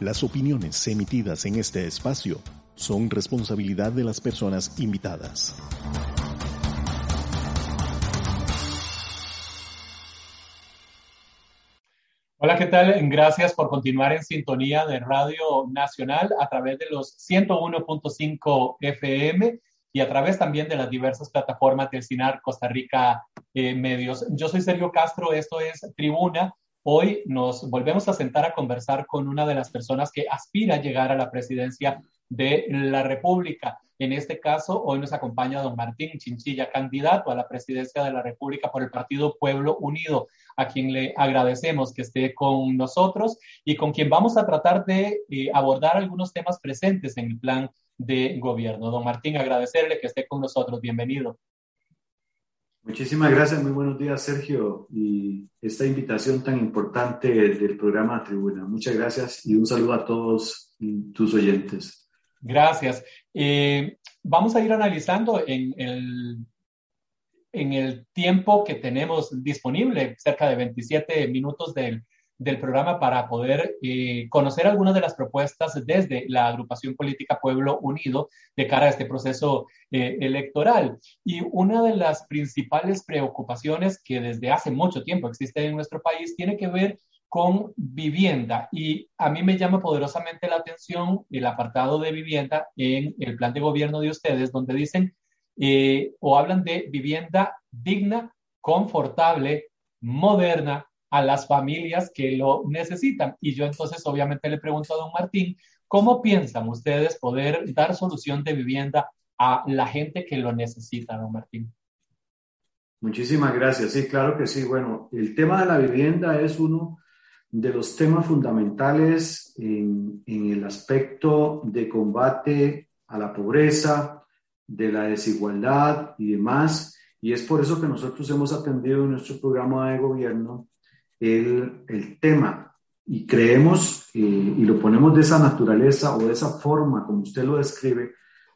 las opiniones emitidas en este espacio son responsabilidad de las personas invitadas. Hola, ¿qué tal? Gracias por continuar en sintonía de Radio Nacional a través de los 101.5 FM y a través también de las diversas plataformas del CINAR Costa Rica eh, Medios. Yo soy Sergio Castro, esto es Tribuna. Hoy nos volvemos a sentar a conversar con una de las personas que aspira a llegar a la presidencia de la República. En este caso, hoy nos acompaña don Martín Chinchilla, candidato a la presidencia de la República por el Partido Pueblo Unido, a quien le agradecemos que esté con nosotros y con quien vamos a tratar de eh, abordar algunos temas presentes en el plan de gobierno. Don Martín, agradecerle que esté con nosotros. Bienvenido. Muchísimas gracias, muy buenos días Sergio y esta invitación tan importante del programa Tribuna. Muchas gracias y un saludo a todos tus oyentes. Gracias. Eh, vamos a ir analizando en el, en el tiempo que tenemos disponible, cerca de 27 minutos del, del programa para poder eh, conocer algunas de las propuestas desde la agrupación política Pueblo Unido de cara a este proceso eh, electoral. Y una de las principales preocupaciones que desde hace mucho tiempo existe en nuestro país tiene que ver con vivienda. Y a mí me llama poderosamente la atención el apartado de vivienda en el plan de gobierno de ustedes, donde dicen eh, o hablan de vivienda digna, confortable, moderna, a las familias que lo necesitan. Y yo entonces obviamente le pregunto a don Martín, ¿cómo piensan ustedes poder dar solución de vivienda a la gente que lo necesita, don Martín? Muchísimas gracias. Sí, claro que sí. Bueno, el tema de la vivienda es uno de los temas fundamentales en, en el aspecto de combate a la pobreza, de la desigualdad y demás. Y es por eso que nosotros hemos atendido en nuestro programa de gobierno el, tema y creemos eh, y lo ponemos de esa naturaleza o de esa forma como usted lo describe,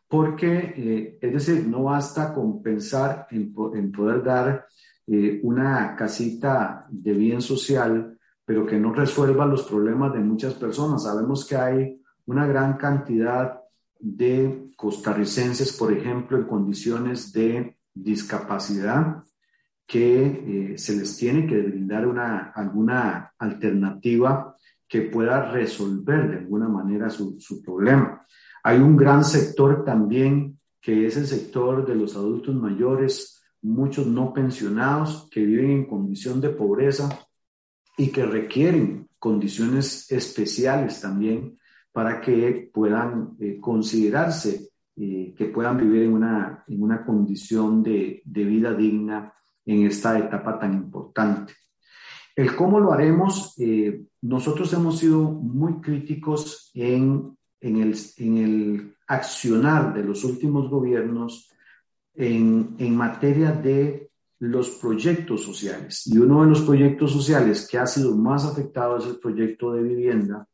porque eh, es decir, no basta con pensar en, en poder dar eh, una casita de bien social, pero que no resuelva los problemas de muchas personas. Sabemos que hay una gran cantidad de costarricenses, por ejemplo, en condiciones de discapacidad, que eh, se les tiene que brindar una, alguna alternativa que pueda resolver de alguna manera su, su, problema. Hay un gran sector también que es el sector de los adultos mayores, muchos no pensionados que viven en condición de pobreza y que requieren condiciones especiales también para que puedan eh, considerarse eh, que puedan vivir en una, en una condición de, de vida digna en esta etapa tan importante. El cómo lo haremos, eh, nosotros hemos sido muy críticos en, en, el, en, el, accionar de los últimos gobiernos en, en materia de los proyectos sociales. Y uno de los proyectos sociales que ha sido más afectado es el proyecto de vivienda,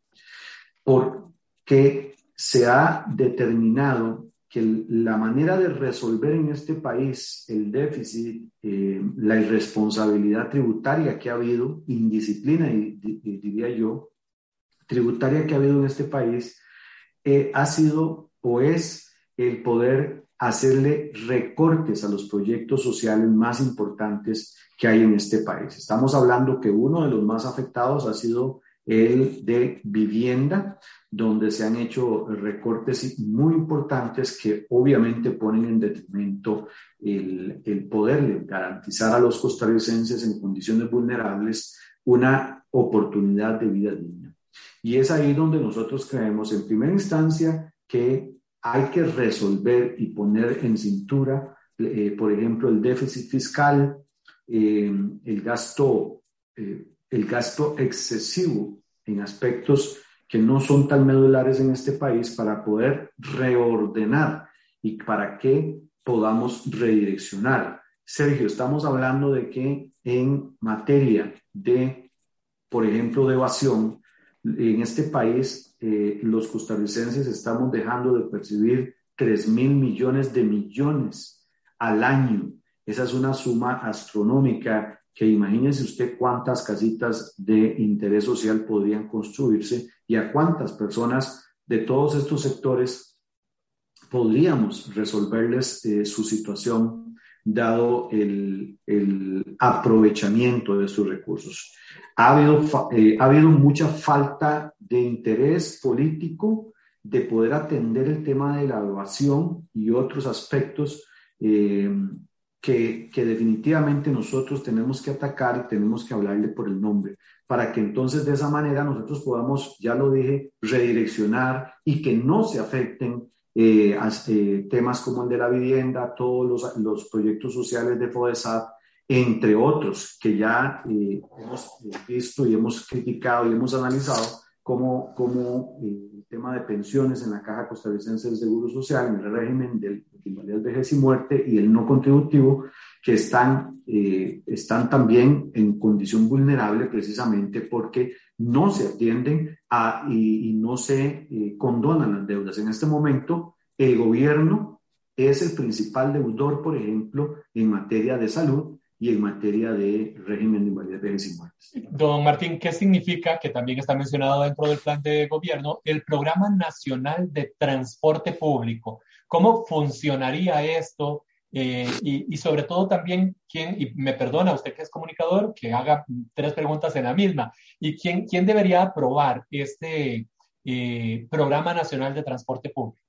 porque se ha determinado que la manera de resolver en este país el déficit, eh, la irresponsabilidad tributaria que ha habido, indisciplina, y, diría yo, tributaria que ha habido en este país, eh, ha sido o es el poder hacerle recortes a los proyectos sociales más importantes que hay en este país. Estamos hablando que uno de los más afectados ha sido el de vivienda, donde se han hecho recortes muy importantes que obviamente ponen en detrimento el, el poder garantizar a los costarricenses en condiciones vulnerables una oportunidad de vida digna. Y es ahí donde nosotros creemos, en primera instancia, que hay que resolver y poner en cintura, eh, por ejemplo, el déficit fiscal, eh, el gasto eh, el gasto excesivo en aspectos que no son tan medulares en este país para poder reordenar y para que podamos redireccionar. Sergio, estamos hablando de que en materia de, por ejemplo, de evasión, en este país eh, los costarricenses estamos dejando de percibir 3 mil millones de millones al año. Esa es una suma astronómica que imagínese usted cuántas casitas de interés social podrían construirse y a cuántas personas de todos estos sectores podríamos resolverles eh, su situación dado el, aprovechamiento de sus recursos. Ha habido, eh, ha habido mucha falta de interés político de poder atender el tema de la evasión y otros aspectos eh, que, definitivamente nosotros tenemos que atacar y tenemos que hablarle por el nombre, para que entonces de esa manera nosotros podamos, ya lo dije, redireccionar y que no se afecten eh, eh, temas como el de la vivienda, todos los, los proyectos sociales de FODESAT, entre otros que ya eh, hemos visto y hemos criticado y hemos analizado como, como el tema de pensiones en la Caja Costarricense del Seguro Social, en el régimen de vejez y muerte y el no contributivo, que están, eh, están también en condición vulnerable precisamente porque no se atienden a, y, no se eh, condonan las deudas. En este momento, el gobierno es el principal deudor, por ejemplo, en materia de salud y en materia de régimen de invalidez, y muerte. Don Martín, ¿qué significa, que también está mencionado dentro del plan de gobierno, el Programa Nacional de Transporte Público? ¿Cómo funcionaría esto? Eh, y, sobre todo también, ¿quién, y me perdona usted que es comunicador, que haga tres preguntas en la misma, ¿y quién, quién debería aprobar este eh, Programa Nacional de Transporte Público?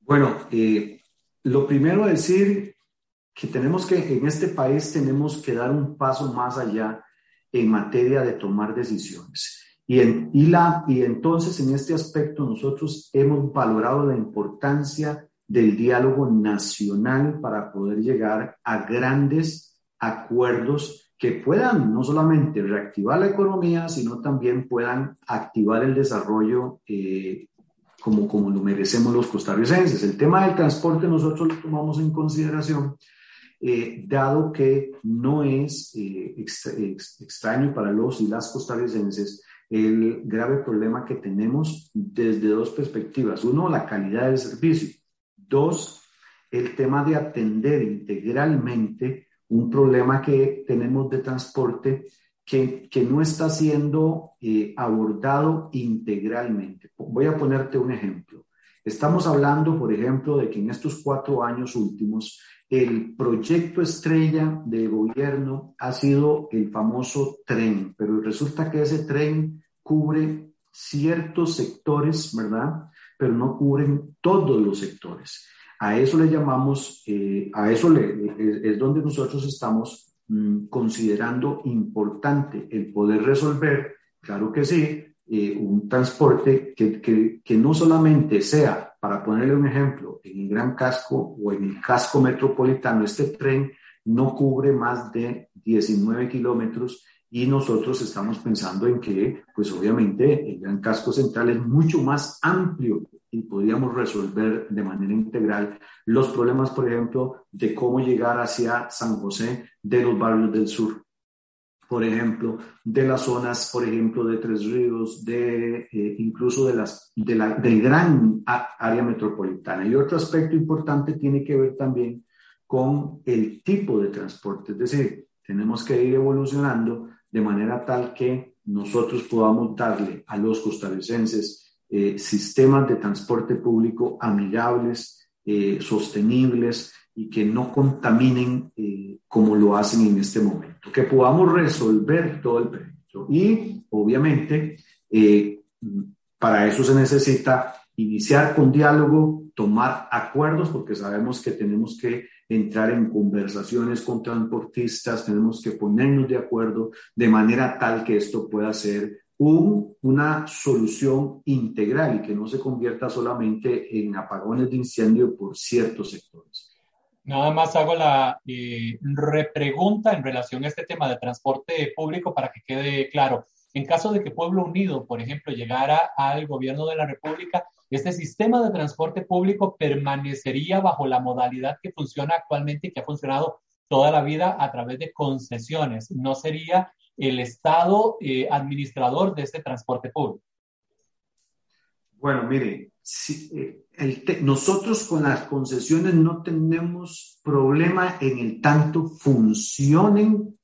Bueno, eh, lo primero es decir que tenemos que, en este país tenemos que dar un paso más allá en materia de tomar decisiones. Y, en, y, la, y entonces en este aspecto nosotros hemos valorado la importancia del diálogo nacional para poder llegar a grandes acuerdos que puedan no solamente reactivar la economía, sino también puedan activar el desarrollo eh, como, como lo merecemos los costarricenses. El tema del transporte nosotros lo tomamos en consideración, eh, dado que no es eh, extraño para los y las costarricenses el grave problema que tenemos desde dos perspectivas. Uno, la calidad del servicio. Dos, el tema de atender integralmente un problema que tenemos de transporte que, que no está siendo eh, abordado integralmente. Voy a ponerte un ejemplo. Estamos hablando, por ejemplo, de que en estos cuatro años últimos, el proyecto estrella del gobierno ha sido el famoso tren, pero resulta que ese tren cubre ciertos sectores, ¿verdad? Pero no cubren todos los sectores. A eso le llamamos, eh, a eso le, es, donde nosotros estamos mm, considerando importante el poder resolver, claro que sí, eh, un transporte que, que, que, no solamente sea, para ponerle un ejemplo, en el Gran Casco o en el casco metropolitano, este tren no cubre más de 19 kilómetros y nosotros estamos pensando en que, pues obviamente, el gran casco central es mucho más amplio y podríamos resolver de manera integral los problemas, por ejemplo, de cómo llegar hacia San José de los barrios del sur, por ejemplo, de las zonas, por ejemplo, de Tres Ríos, de eh, incluso de las, de la, del gran área metropolitana. Y otro aspecto importante tiene que ver también con el tipo de transporte, es decir, tenemos que ir evolucionando de manera tal que nosotros podamos darle a los costarricenses eh, sistemas de transporte público amigables, eh, sostenibles y que no contaminen eh, como lo hacen en este momento, que podamos resolver todo el proyecto. Y obviamente, para eso se necesita iniciar con diálogo, tomar acuerdos, porque sabemos que tenemos que entrar en conversaciones con transportistas, tenemos que ponernos de acuerdo de manera tal que esto pueda ser un, una solución integral y que no se convierta solamente en apagones de incendio por ciertos sectores. Nada más hago la eh, repregunta en relación a este tema de transporte público para que quede claro. En caso de que Pueblo Unido, por ejemplo, llegara al gobierno de la República, este sistema de transporte público permanecería bajo la modalidad que funciona actualmente y que ha funcionado toda la vida a través de concesiones. No sería el Estado eh, administrador de este transporte público. Bueno, mire, si, eh, nosotros con las concesiones no tenemos problema en el tanto funcionen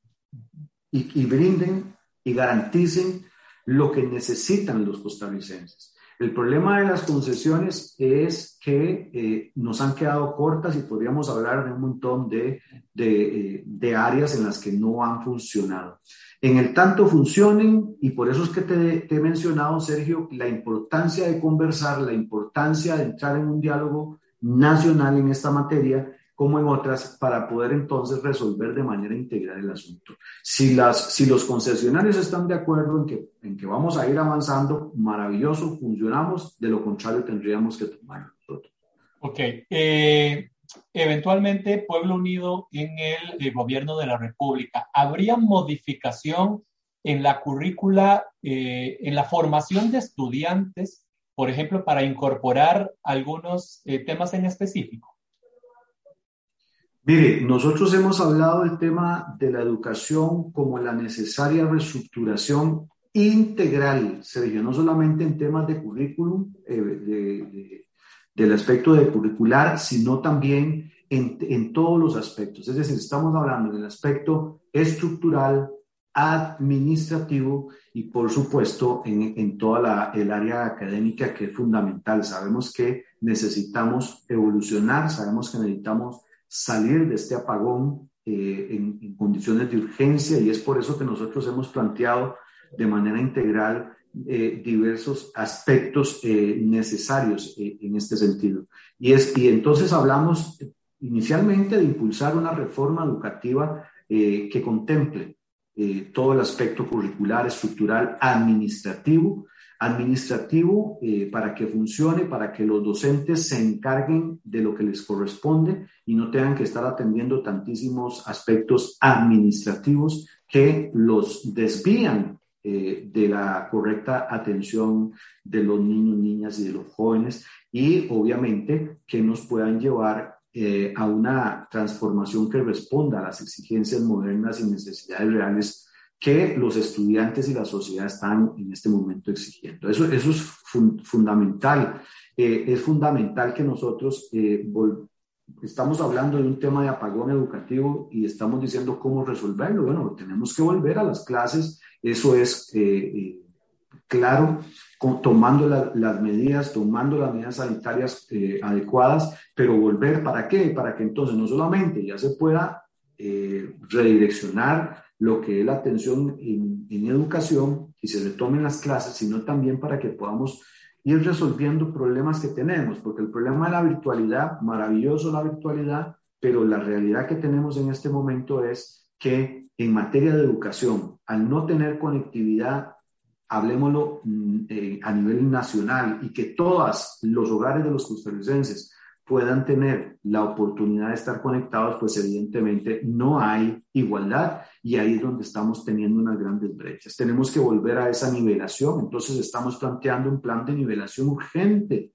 y, y brinden y garanticen lo que necesitan los costarricenses. El problema de las concesiones es que eh, nos han quedado cortas y podríamos hablar de un montón de, de, de, áreas en las que no han funcionado. En el tanto funcionen, y por eso es que te, te he mencionado, Sergio, la importancia de conversar, la importancia de entrar en un diálogo nacional en esta materia como en otras, para poder entonces resolver de manera integral el asunto. Si, las, si los concesionarios están de acuerdo en que, en que vamos a ir avanzando, maravilloso, funcionamos, de lo contrario tendríamos que tomar nosotros. Ok. Eh, eventualmente, Pueblo Unido en el, eh, gobierno de la República, ¿habría modificación en la currícula, eh, en la formación de estudiantes, por ejemplo, para incorporar algunos temas en específico? Mire, nosotros hemos hablado del tema de la educación como la necesaria reestructuración integral, Sergio, no solamente en temas de currículum, eh, del aspecto de curricular, sino también en, en, todos los aspectos. Es decir, estamos hablando del aspecto estructural, administrativo y, por supuesto, en, toda el área académica que es fundamental. Sabemos que necesitamos evolucionar, sabemos que necesitamos salir de este apagón eh, en, condiciones de urgencia y es por eso que nosotros hemos planteado de manera integral eh, diversos aspectos eh, necesarios en este sentido. Y, es, y entonces hablamos inicialmente de impulsar una reforma educativa que contemple todo el aspecto curricular, estructural, administrativo, administrativo eh, para que funcione, para que los docentes se encarguen de lo que les corresponde y no tengan que estar atendiendo tantísimos aspectos administrativos que los desvían eh, de la correcta atención de los niños, niñas y de los jóvenes y obviamente que nos puedan llevar eh, a una transformación que responda a las exigencias modernas y necesidades reales que los estudiantes y la sociedad están en este momento exigiendo. Eso, eso es fundamental. Eh, es fundamental que nosotros eh, estamos hablando de un tema de apagón educativo y estamos diciendo cómo resolverlo. Bueno, tenemos que volver a las clases. Eso es eh, claro, tomando las medidas, tomando las medidas sanitarias adecuadas, pero volver para qué? Para que entonces no solamente ya se pueda redireccionar lo que es la atención en, educación y se retomen las clases, sino también para que podamos ir resolviendo problemas que tenemos, porque el problema de la virtualidad, maravilloso la virtualidad, pero la realidad que tenemos en este momento es que en materia de educación, al no tener conectividad, hablemoslo mm, eh, a nivel nacional y que todos los hogares de los costarricenses puedan tener la oportunidad de estar conectados, pues evidentemente no hay igualdad y ahí es donde estamos teniendo unas grandes brechas. Tenemos que volver a esa nivelación, entonces estamos planteando un plan de nivelación urgente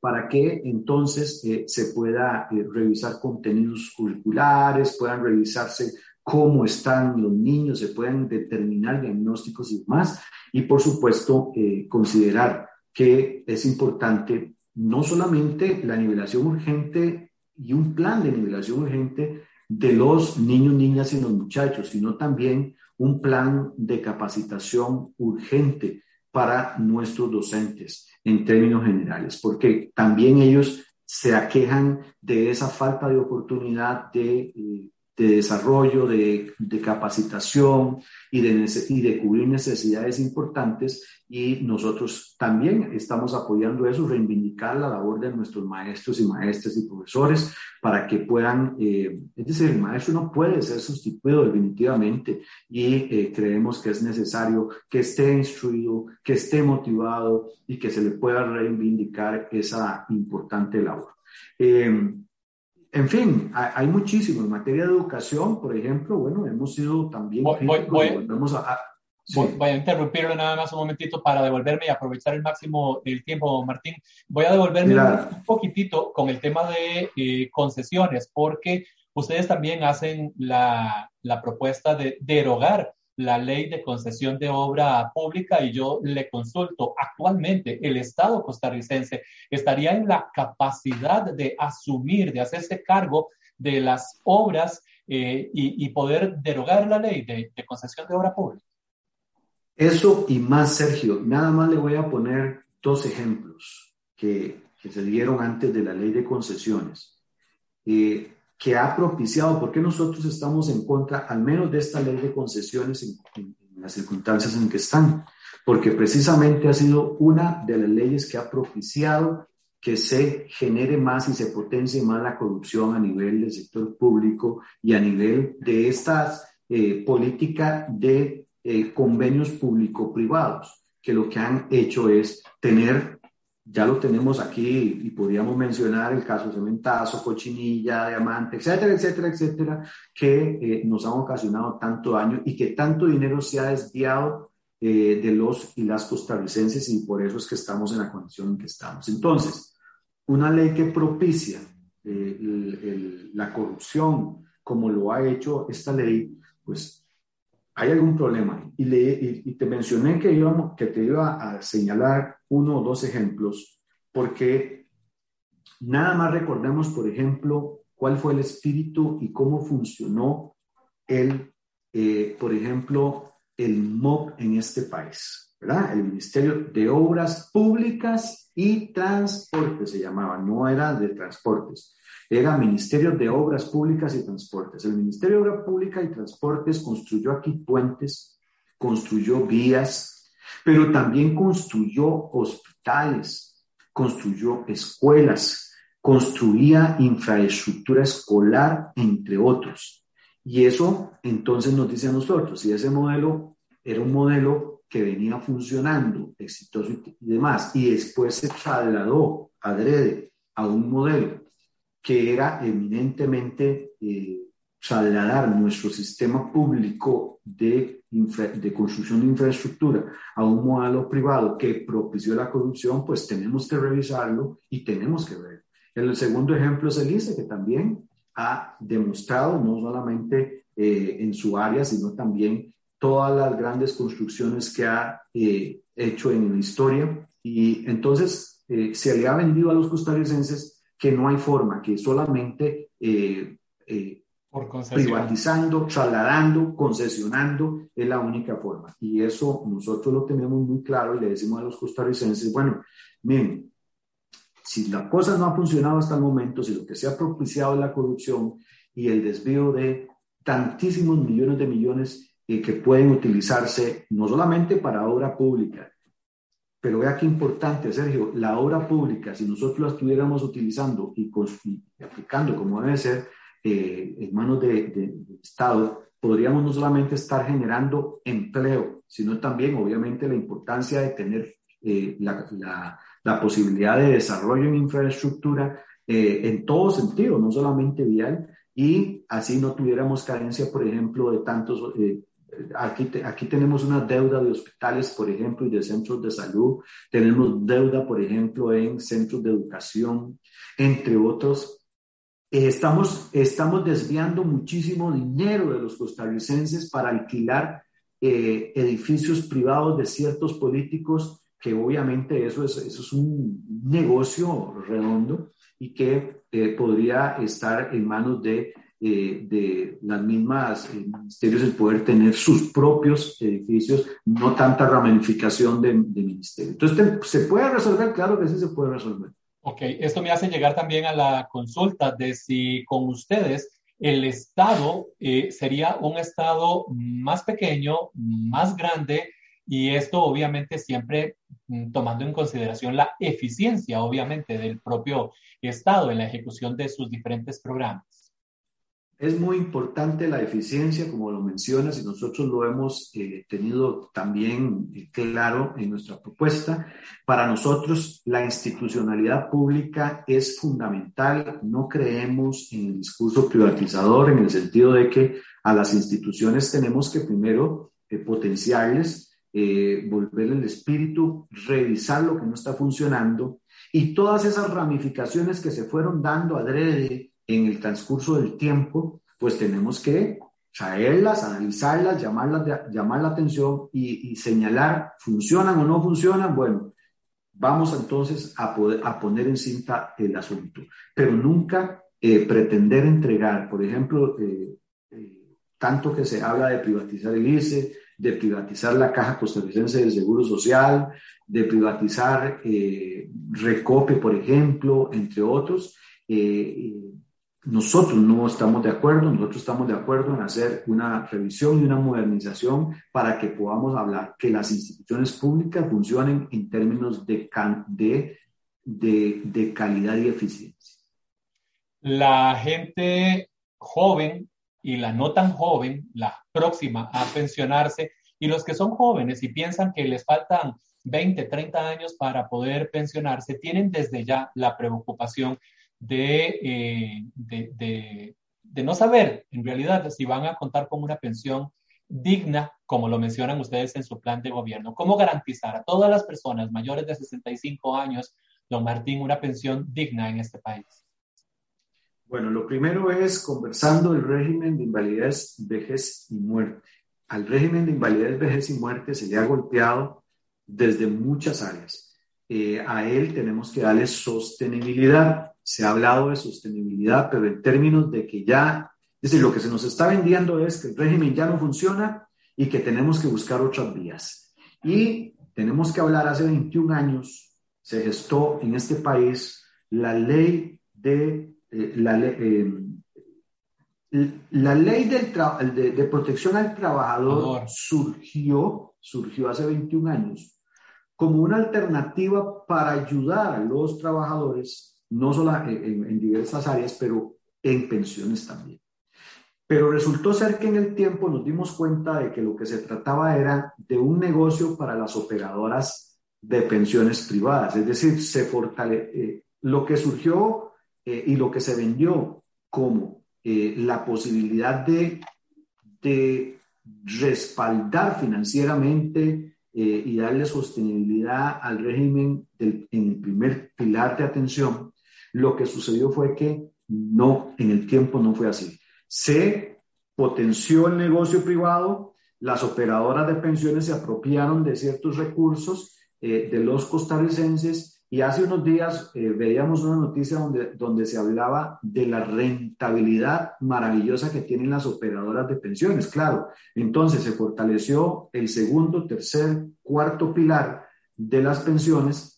para que entonces eh, se pueda eh, revisar contenidos curriculares, puedan revisarse cómo están los niños, se puedan determinar diagnósticos y demás, y por supuesto eh, considerar que es importante no solamente la nivelación urgente y un plan de nivelación urgente de los niños, niñas y los muchachos, sino también un plan de capacitación urgente para nuestros docentes en términos generales, porque también ellos se aquejan de esa falta de oportunidad de eh, de desarrollo, de, capacitación y de, cubrir necesidades importantes y nosotros también estamos apoyando eso, reivindicar la labor de nuestros maestros y maestras y profesores para que puedan, eh, es decir, el maestro no puede ser sustituido definitivamente y eh, creemos que es necesario que esté instruido, que esté motivado y que se le pueda reivindicar esa importante labor. Eh, en fin, hay, muchísimo. En materia de educación, por ejemplo, bueno, hemos sido también... Voy, voy, a, voy, a interrumpirlo nada más un momentito para devolverme y aprovechar el máximo del tiempo, Martín. Voy a devolverme un, poquitito con el tema de eh, concesiones, porque ustedes también hacen la, la propuesta de derogar la ley de concesión de obra pública y yo le consulto, actualmente el Estado costarricense estaría en la capacidad de asumir, de hacerse cargo de las obras eh, y, poder derogar la ley de, concesión de obra pública. Eso y más, Sergio, nada más le voy a poner dos ejemplos que, se dieron antes de la ley de concesiones. Eh, que ha propiciado, porque nosotros estamos en contra, al menos de esta ley de concesiones en, las circunstancias en que están, porque precisamente ha sido una de las leyes que ha propiciado que se genere más y se potencie más la corrupción a nivel del sector público y a nivel de esta eh, política de eh, convenios público-privados, que lo que han hecho es tener ya lo tenemos aquí y podríamos mencionar el caso Cementazo, Cochinilla, Diamante, etcétera, etcétera, etcétera, que eh, nos han ocasionado tanto daño y que tanto dinero se ha desviado eh, de los y las costarricenses y por eso es que estamos en la condición en que estamos. Entonces, una ley que propicia eh, la corrupción como lo ha hecho esta ley, pues hay algún problema. Y, le, y, te mencioné que, íbamos, que te iba a señalar uno o dos ejemplos, porque nada más recordemos, por ejemplo, cuál fue el espíritu y cómo funcionó el, eh, por ejemplo, el MOP en este país, ¿verdad? El Ministerio de Obras Públicas y Transportes se llamaba, no era de transportes era Ministerio de Obras Públicas y Transportes. El Ministerio de Obras Públicas y Transportes construyó aquí puentes, construyó vías, pero también construyó hospitales, construyó escuelas, construía infraestructura escolar, entre otros. Y eso entonces nos dice a nosotros, si ese modelo era un modelo que venía funcionando, exitoso y demás, y después se trasladó adrede a un modelo que era eminentemente eh, trasladar nuestro sistema público de, de construcción de infraestructura a un modelo privado que propició la corrupción, pues tenemos que revisarlo y tenemos que ver. El segundo ejemplo es el ICE, que también ha demostrado, no solamente eh, en su área, sino también todas las grandes construcciones que ha eh, hecho en la historia. Y entonces eh, se le ha vendido a los costarricenses que no hay forma, que solamente eh, eh, privatizando, trasladando, concesionando es la única forma. Y eso nosotros lo tenemos muy claro y le decimos a los costarricenses, bueno, miren, si la cosa no ha funcionado hasta el momento, si lo que se ha propiciado es la corrupción y el desvío de tantísimos millones de millones eh, que pueden utilizarse no solamente para obra pública, pero vea qué importante, Sergio, la obra pública, si nosotros la estuviéramos utilizando y, aplicando como debe ser eh, en manos del de, Estado, podríamos no solamente estar generando empleo, sino también, obviamente, la importancia de tener eh, la, la, la, posibilidad de desarrollo en infraestructura eh, en todo sentido, no solamente vial, y así no tuviéramos carencia, por ejemplo, de tantos Aquí, aquí tenemos una deuda de hospitales, por ejemplo, y de centros de salud. Tenemos deuda, por ejemplo, en centros de educación, entre otros. Estamos, estamos desviando muchísimo dinero de los costarricenses para alquilar eh, edificios privados de ciertos políticos, que obviamente eso es, eso es un negocio redondo y que eh, podría estar en manos de eh, de las mismas eh, ministerios el poder tener sus propios edificios, no tanta ramificación de, de ministerio. Entonces, ¿se puede resolver? Claro que sí se puede resolver. Ok, esto me hace llegar también a la consulta de si con ustedes el Estado eh, sería un Estado más pequeño, más grande, y esto obviamente siempre mm, tomando en consideración la eficiencia, obviamente, del propio Estado en la ejecución de sus diferentes programas. Es muy importante la eficiencia, como lo mencionas, y nosotros lo hemos eh, tenido también eh, claro en nuestra propuesta. Para nosotros, la institucionalidad pública es fundamental. No creemos en el discurso privatizador en el sentido de que a las instituciones tenemos que primero eh, potenciarles, volver el espíritu, revisar lo que no está funcionando y todas esas ramificaciones que se fueron dando adrede en el transcurso del tiempo, pues tenemos que traerlas, analizarlas, llamarlas, llamar la atención y, señalar, ¿funcionan o no funcionan? Bueno, vamos entonces a, poder, a poner en cinta el asunto, pero nunca eh, pretender entregar, por ejemplo, eh, eh, tanto que se habla de privatizar el ICE, de privatizar la Caja Costarricense del Seguro Social, de privatizar Recope, por ejemplo, entre otros. Nosotros no estamos de acuerdo, nosotros estamos de acuerdo en hacer una revisión y una modernización para que podamos hablar que las instituciones públicas funcionen en términos de, de, de, de calidad y eficiencia. La gente joven y la no tan joven, la próxima a pensionarse, y los que son jóvenes y piensan que les faltan 20, 30 años para poder pensionarse, tienen desde ya la preocupación eh, de, de, de, no saber en realidad si van a contar con una pensión digna, como lo mencionan ustedes en su plan de gobierno. ¿Cómo garantizar a todas las personas mayores de 65 años, don Martín, una pensión digna en este país? Bueno, lo primero es conversando el régimen de invalidez, vejez y muerte. Al régimen de invalidez, vejez y muerte se le ha golpeado desde muchas áreas. Eh, a él tenemos que darle sostenibilidad se ha hablado de sostenibilidad, pero en términos de que ya, es decir, lo que se nos está vendiendo es que el régimen ya no funciona y que tenemos que buscar otras vías. Y tenemos que hablar, hace 21 años se gestó en este país la ley de, eh, la, eh, la ley del de, de, protección al trabajador surgió, surgió hace 21 años como una alternativa para ayudar a los trabajadores no solo en, diversas áreas, pero en pensiones también. Pero resultó ser que en el tiempo nos dimos cuenta de que lo que se trataba era de un negocio para las operadoras de pensiones privadas, es decir, se fortale eh, lo que surgió eh, y lo que se vendió como eh, la posibilidad de, de respaldar financieramente y darle sostenibilidad al régimen del, en el primer pilar de atención, lo que sucedió fue que no, en el tiempo no fue así. Se potenció el negocio privado, las operadoras de pensiones se apropiaron de ciertos recursos eh, de los costarricenses y hace unos días eh, veíamos una noticia donde, donde se hablaba de la rentabilidad maravillosa que tienen las operadoras de pensiones. Claro, entonces se fortaleció el segundo, tercer, cuarto pilar de las pensiones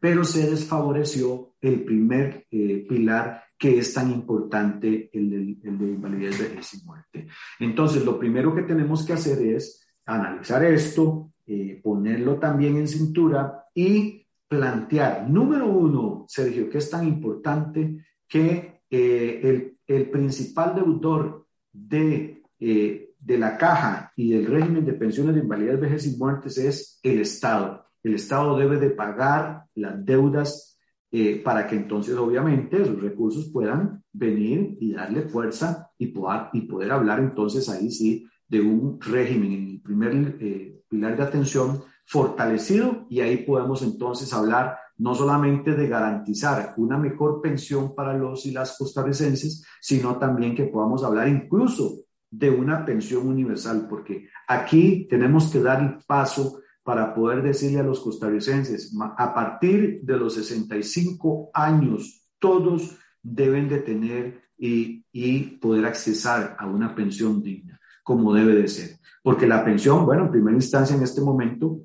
pero se desfavoreció el primer eh, pilar que es tan importante, el de, de invalidez, vejez y muerte. Entonces, lo primero que tenemos que hacer es analizar esto, eh, ponerlo también en cintura y plantear, número uno, Sergio, que es tan importante que eh, el, el, principal deudor de, de la caja y del régimen de pensiones de invalidez, vejez y muertes es el Estado el Estado debe de pagar las deudas eh, para que entonces obviamente esos recursos puedan venir y darle fuerza y poder, y poder hablar entonces ahí sí de un régimen en el primer eh, pilar de atención fortalecido y ahí podemos entonces hablar no solamente de garantizar una mejor pensión para los y las costarricenses, sino también que podamos hablar incluso de una pensión universal, porque aquí tenemos que dar el paso para poder decirle a los costarricenses, a partir de los 65 años, todos deben de tener y, y, poder accesar a una pensión digna, como debe de ser. Porque la pensión, bueno, en primera instancia en este momento,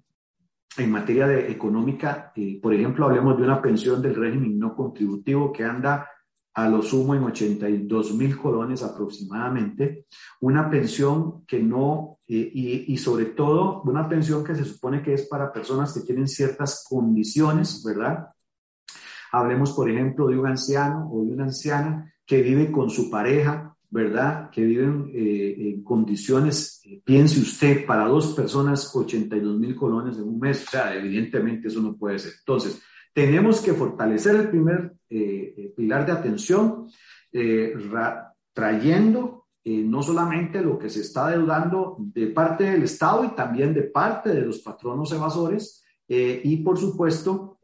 en materia de económica, eh, por ejemplo, hablemos de una pensión del régimen no contributivo que anda a lo sumo en 82 mil colones aproximadamente, una pensión que no, y, y, sobre todo una pensión que se supone que es para personas que tienen ciertas condiciones, ¿verdad? Hablemos, por ejemplo, de un anciano o de una anciana que vive con su pareja ¿verdad? Que viven eh, en condiciones, eh, piense usted, para dos personas, 82 mil colones en un mes. O sea, evidentemente eso no puede ser. Entonces, tenemos que fortalecer el primer eh, pilar de atención, trayendo no solamente lo que se está deudando de parte del Estado y también de parte de los patronos evasores, y por supuesto,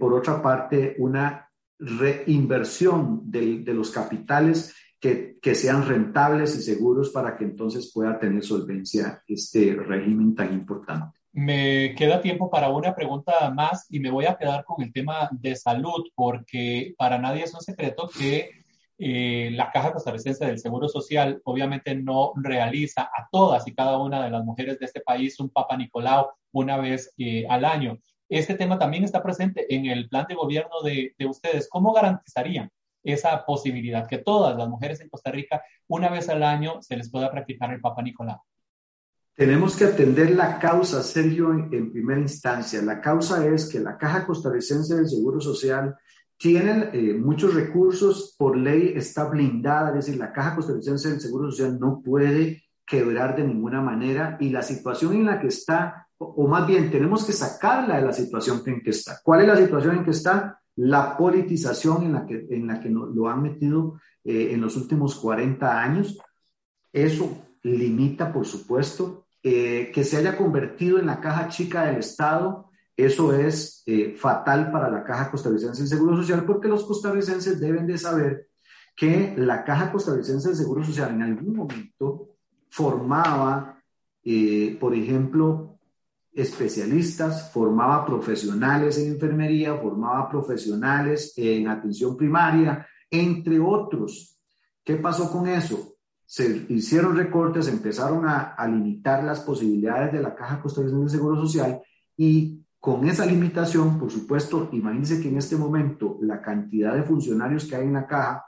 por otra parte, una reinversión de los capitales que, sean rentables y seguros para que entonces pueda tener solvencia este régimen tan importante. Me queda tiempo para una pregunta más y me voy a quedar con el tema de salud porque para nadie es un secreto que eh, la Caja Costarricense del Seguro Social obviamente no realiza a todas y cada una de las mujeres de este país un Papa Nicolau una vez eh, al año. Este tema también está presente en el plan de gobierno de, de ustedes. ¿Cómo garantizarían esa posibilidad, que todas las mujeres en Costa Rica, una vez al año, se les pueda practicar el Papa Nicolau. Tenemos que atender la causa, Sergio, en, primera instancia. La causa es que la Caja Costarricense del Seguro Social tiene eh, muchos recursos, por ley está blindada, es decir, la Caja Costarricense del Seguro Social no puede quebrar de ninguna manera y la situación en la que está, o más bien tenemos que sacarla de la situación en que está. ¿Cuál es la situación en que está? la politización en la que, en la que lo han metido eh, en los últimos 40 años. Eso limita, por supuesto, eh, que se haya convertido en la caja chica del Estado. Eso es eh, fatal para la Caja Costarricense de Seguro Social porque los costarricenses deben de saber que la Caja Costarricense de Seguro Social en algún momento formaba, por ejemplo, especialistas, formaba profesionales en enfermería, formaba profesionales en atención primaria, entre otros. ¿Qué pasó con eso? Se hicieron recortes, empezaron a, limitar las posibilidades de la Caja Costarricense de Seguro Social y con esa limitación, por supuesto, imagínense que en este momento la cantidad de funcionarios que hay en la caja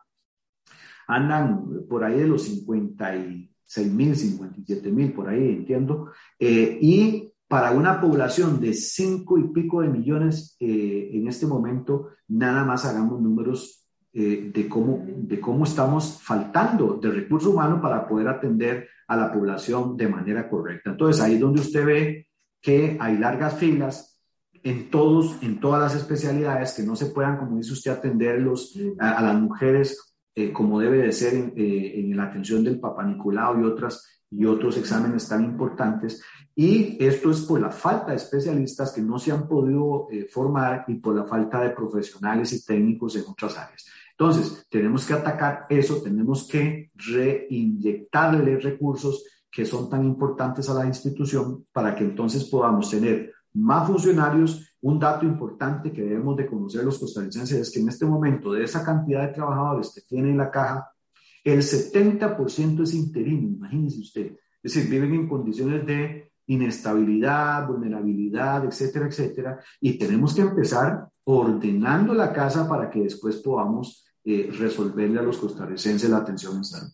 andan por ahí de los 56 mil, 57 mil, por ahí entiendo, eh, y para una población de cinco y pico de millones eh, en este momento, nada más hagamos números eh, de, cómo, de cómo estamos faltando de recurso humano para poder atender a la población de manera correcta. Entonces, ahí es donde usted ve que hay largas filas en todos, en todas las especialidades que no se puedan, como dice usted, atenderlos a, las mujeres eh, como debe de ser en, en, la atención del Papa Nicolau y otras y otros exámenes tan importantes. Y esto es por la falta de especialistas que no se han podido eh, formar y por la falta de profesionales y técnicos en otras áreas. Entonces, tenemos que atacar eso, tenemos que reinyectarle recursos que son tan importantes a la institución para que entonces podamos tener más funcionarios. Un dato importante que debemos de conocer los costarricenses es que en este momento de esa cantidad de trabajadores que tiene la caja, el 70% es interino, imagínense usted. Es decir, viven en condiciones de inestabilidad, vulnerabilidad, etcétera, etcétera. Y tenemos que empezar ordenando la casa para que después podamos eh, resolverle a los costarricenses la atención en salud.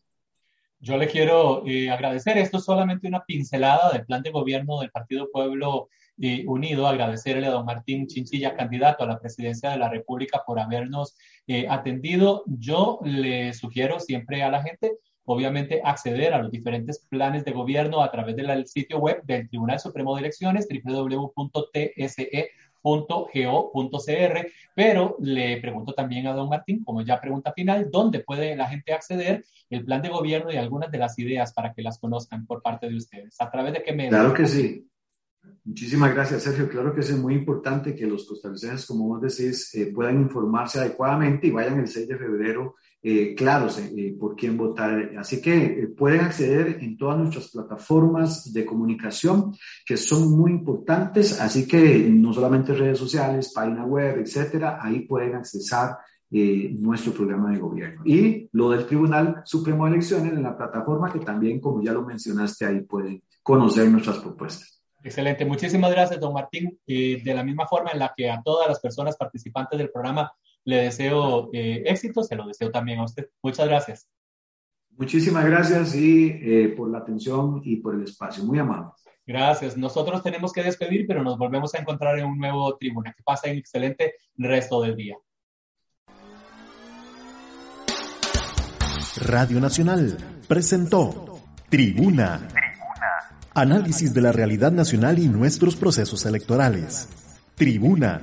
Yo le quiero eh, agradecer, esto es solamente una pincelada del plan de gobierno del Partido Pueblo eh, Unido, agradecerle a don Martín Chinchilla, candidato a la presidencia de la República, por habernos atendido. Yo le sugiero siempre a la gente obviamente acceder a los diferentes planes de gobierno a través del sitio web del Tribunal Supremo de Elecciones, www.tse.go.cr, pero le pregunto también a don Martín, como ya pregunta final, ¿dónde puede la gente acceder el plan de gobierno y algunas de las ideas para que las conozcan por parte de ustedes? ¿A través de qué medio? Claro que sí. Muchísimas gracias, Sergio. Claro que es muy importante que los costarricenses, como vos decís, eh, puedan informarse adecuadamente y vayan el 6 de febrero eh, claros eh, por quién votar. Así que eh, pueden acceder en todas nuestras plataformas de comunicación que son muy importantes. Así que no solamente redes sociales, página web, etcétera, ahí pueden accesar nuestro programa de gobierno. Y lo del Tribunal Supremo de Elecciones en la plataforma que también, como ya lo mencionaste, ahí pueden conocer nuestras propuestas. Excelente. Muchísimas gracias, don Martín. de la misma forma en la que a todas las personas participantes del programa le deseo eh, éxito, se lo deseo también a usted. Muchas gracias. Muchísimas gracias y eh, por la atención y por el espacio. Muy amable. Gracias. Nosotros tenemos que despedir, pero nos volvemos a encontrar en un nuevo tribuna. Que pasen excelente resto del día. Radio Nacional presentó Tribuna. Análisis de la realidad nacional y nuestros procesos electorales. Tribuna.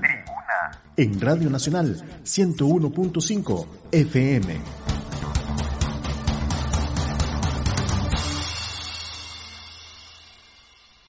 En Radio Nacional 101.5 FM.